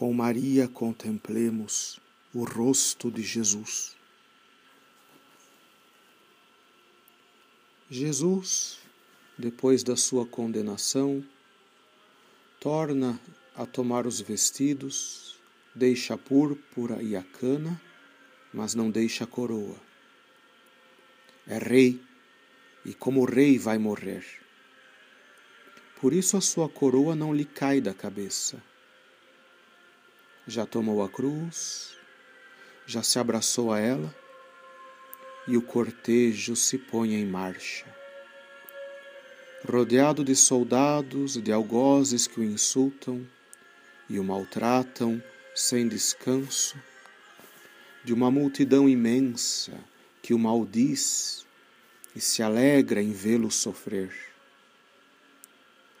com Maria contemplemos o rosto de Jesus. Jesus, depois da sua condenação, torna a tomar os vestidos, deixa a púrpura e a cana, mas não deixa a coroa. É rei e, como rei, vai morrer. Por isso a sua coroa não lhe cai da cabeça já tomou a cruz, já se abraçou a ela e o cortejo se põe em marcha. Rodeado de soldados e de algozes que o insultam e o maltratam sem descanso, de uma multidão imensa que o maldiz e se alegra em vê-lo sofrer,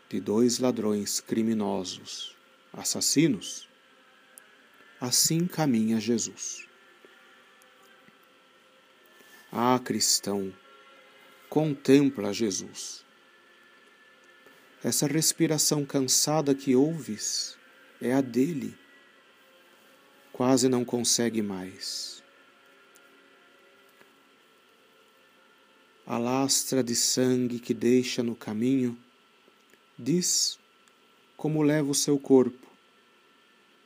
de dois ladrões criminosos, assassinos, Assim caminha Jesus. Ah, cristão, contempla Jesus. Essa respiração cansada que ouves é a dele. Quase não consegue mais. A lastra de sangue que deixa no caminho diz como leva o seu corpo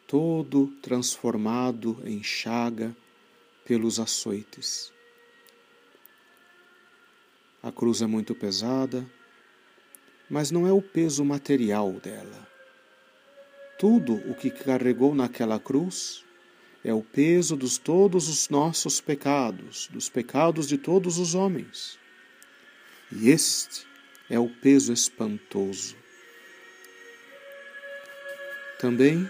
todo transformado em chaga pelos açoites. A cruz é muito pesada, mas não é o peso material dela. Tudo o que carregou naquela cruz é o peso dos todos os nossos pecados, dos pecados de todos os homens. E este é o peso espantoso. Também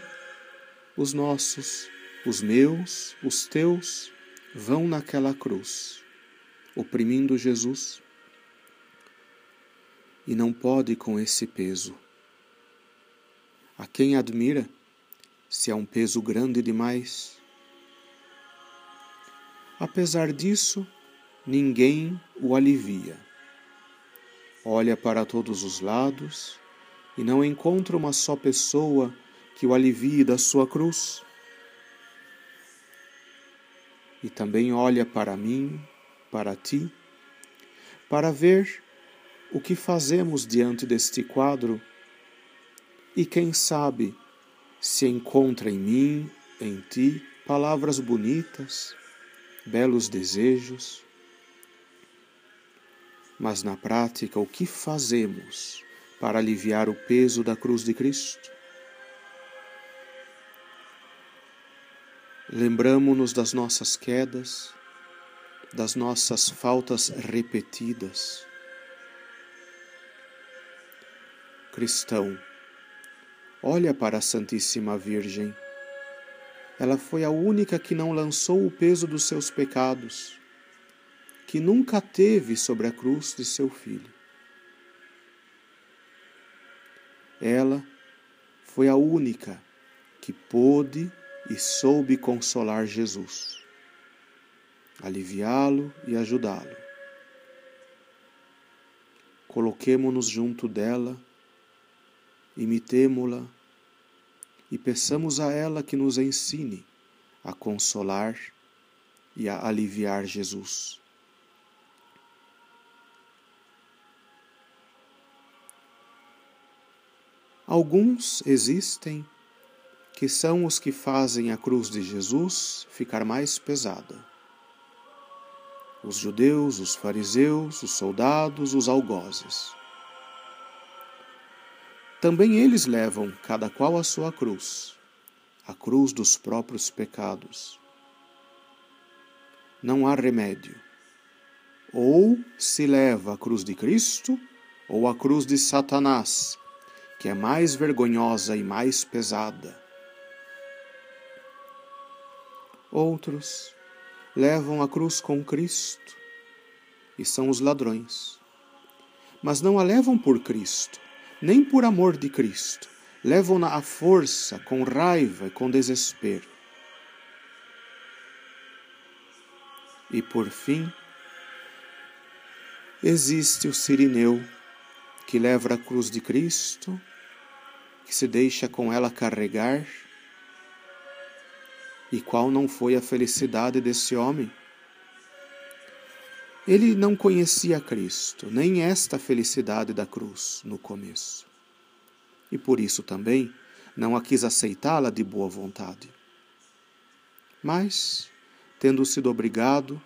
os nossos, os meus, os teus, vão naquela cruz, oprimindo Jesus. E não pode com esse peso. A quem admira, se é um peso grande demais. Apesar disso, ninguém o alivia. Olha para todos os lados e não encontra uma só pessoa que o alivie da sua cruz. E também olha para mim, para ti, para ver o que fazemos diante deste quadro e quem sabe se encontra em mim, em ti, palavras bonitas, belos desejos. Mas na prática, o que fazemos para aliviar o peso da cruz de Cristo? Lembramo-nos das nossas quedas, das nossas faltas repetidas. Cristão, olha para a Santíssima Virgem. Ela foi a única que não lançou o peso dos seus pecados, que nunca teve sobre a cruz de seu filho. Ela foi a única que pôde e soube consolar Jesus, aliviá-lo e ajudá-lo. Coloquemo-nos junto dela, imitemo-la e peçamos a ela que nos ensine a consolar e a aliviar Jesus. Alguns existem que são os que fazem a cruz de Jesus ficar mais pesada. Os judeus, os fariseus, os soldados, os algozes. Também eles levam, cada qual a sua cruz, a cruz dos próprios pecados. Não há remédio. Ou se leva a cruz de Cristo, ou a cruz de Satanás, que é mais vergonhosa e mais pesada Outros levam a cruz com Cristo e são os ladrões. Mas não a levam por Cristo, nem por amor de Cristo. Levam-na à força, com raiva e com desespero. E por fim, existe o sirineu que leva a cruz de Cristo, que se deixa com ela carregar E qual não foi a felicidade desse homem? Ele não conhecia Cristo, nem esta felicidade da cruz no começo. E por isso também não a quis aceitá-la de boa vontade. Mas, tendo sido obrigado,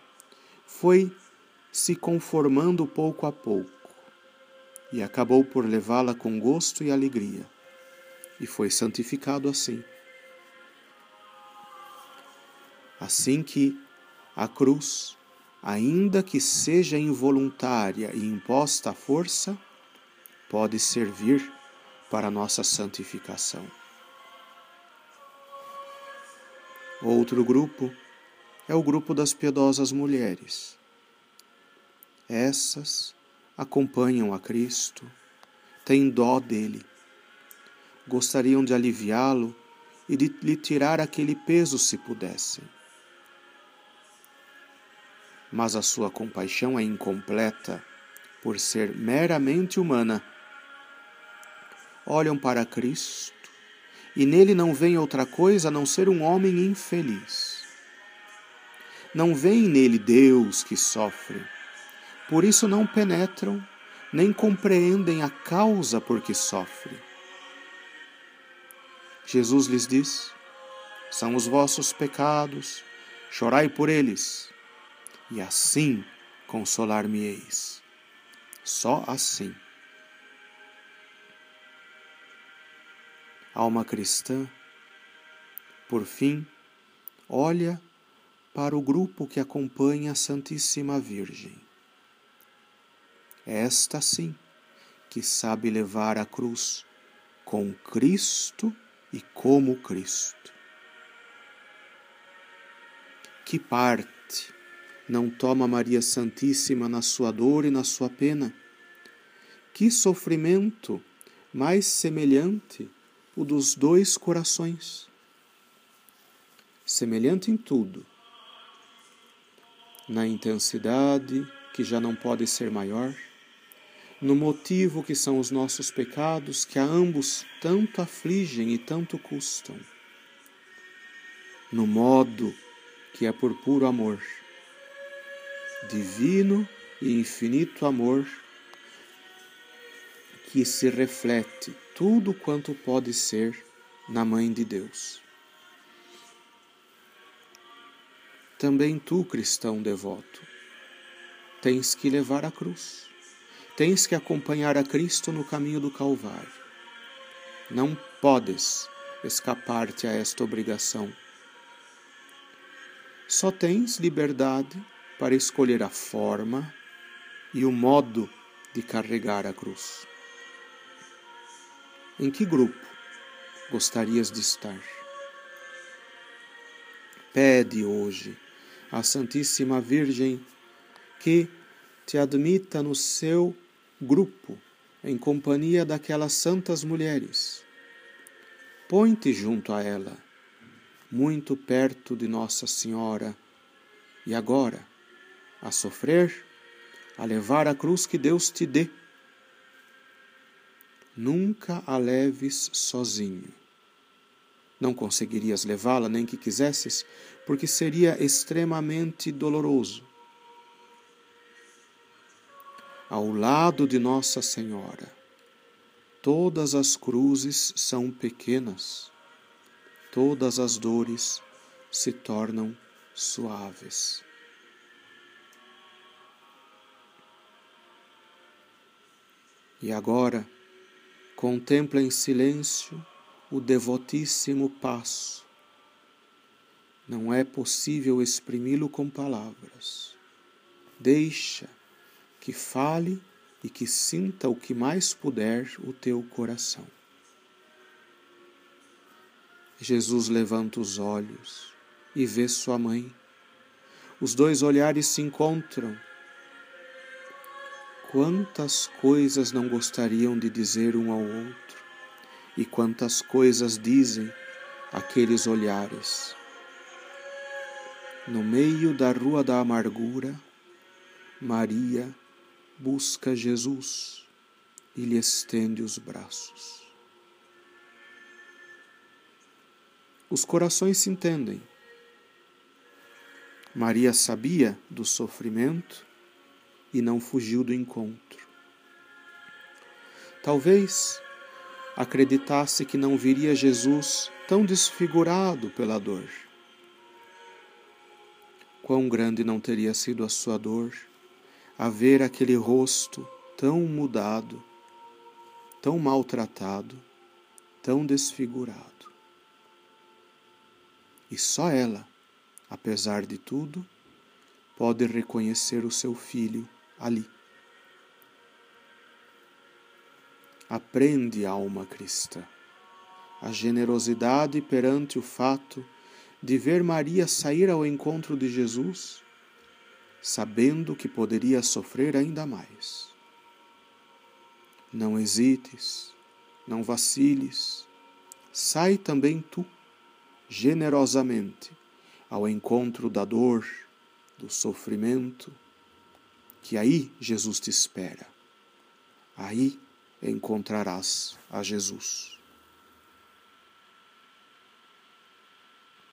foi se conformando pouco a pouco e acabou por levá-la com gosto e alegria, e foi santificado assim. Assim que a cruz, ainda que seja involuntária e imposta à força, pode servir para nossa santificação. Outro grupo é o grupo das piedosas mulheres. Essas acompanham a Cristo, têm dó dele, gostariam de aliviá-lo e de lhe tirar aquele peso se pudessem. Mas a sua compaixão é incompleta por ser meramente humana. Olham para Cristo e nele não vem outra coisa a não ser um homem infeliz. Não vem nele Deus que sofre por isso não penetram, nem compreendem a causa por que sofre. Jesus lhes diz: São os vossos pecados, chorai por eles, e assim consolar-me-eis. Só assim. Alma cristã, por fim, olha para o grupo que acompanha a Santíssima Virgem esta sim, que sabe levar a cruz com Cristo e como Cristo. Que parte não toma Maria Santíssima na sua dor e na sua pena? Que sofrimento mais semelhante o dos dois corações? Semelhante em tudo, na intensidade que já não pode ser maior, no motivo que são os nossos pecados, que a ambos tanto afligem e tanto custam, no modo que é por puro amor, divino e infinito amor, que se reflete tudo quanto pode ser na Mãe de Deus. Também tu, cristão devoto, tens que levar a cruz Tens que acompanhar a Cristo no caminho do Calvário. Não podes escapar-te a esta obrigação. Só tens liberdade para escolher a forma e o modo de carregar a cruz. Em que grupo gostarias de estar? Pede hoje à Santíssima Virgem que te admita no seu grupo, em companhia daquelas santas mulheres. Põe-te junto a ela, muito perto de Nossa Senhora, e agora, a sofrer, a levar a cruz que Deus te dê. Nunca a leves sozinho. Não conseguirias levá-la nem que quisesses, porque seria extremamente doloroso ao lado de Nossa Senhora. Todas as cruzes são pequenas, todas as dores se tornam suaves. E agora, contempla em silêncio o devotíssimo passo. Não é possível exprimi-lo com palavras. Deixa que fale e que sinta o que mais puder o teu coração. Jesus levanta os olhos e vê sua mãe. Os dois olhares se encontram. Quantas coisas não gostariam de dizer um ao outro, e quantas coisas dizem aqueles olhares. No meio da rua da amargura, Maria busca Jesus e lhe estende os braços. Os corações se entendem Maria sabia do sofrimento e não fugiu do encontro. Talvez acreditasse que não viria Jesus tão desfigurado pela dor. Quão grande não teria sido a sua dor a ver aquele rosto tão mudado, tão maltratado, tão desfigurado. E só ela, apesar de tudo, pode reconhecer o seu filho ali. Aprende, alma cristã, a generosidade perante o fato de ver Maria sair ao encontro de Jesus, sabendo que poderia sofrer ainda mais. Não hesites, não vaciles, sai também tu, generosamente, ao encontro da dor, do sofrimento, que aí Jesus te espera. Aí encontrarás a Jesus.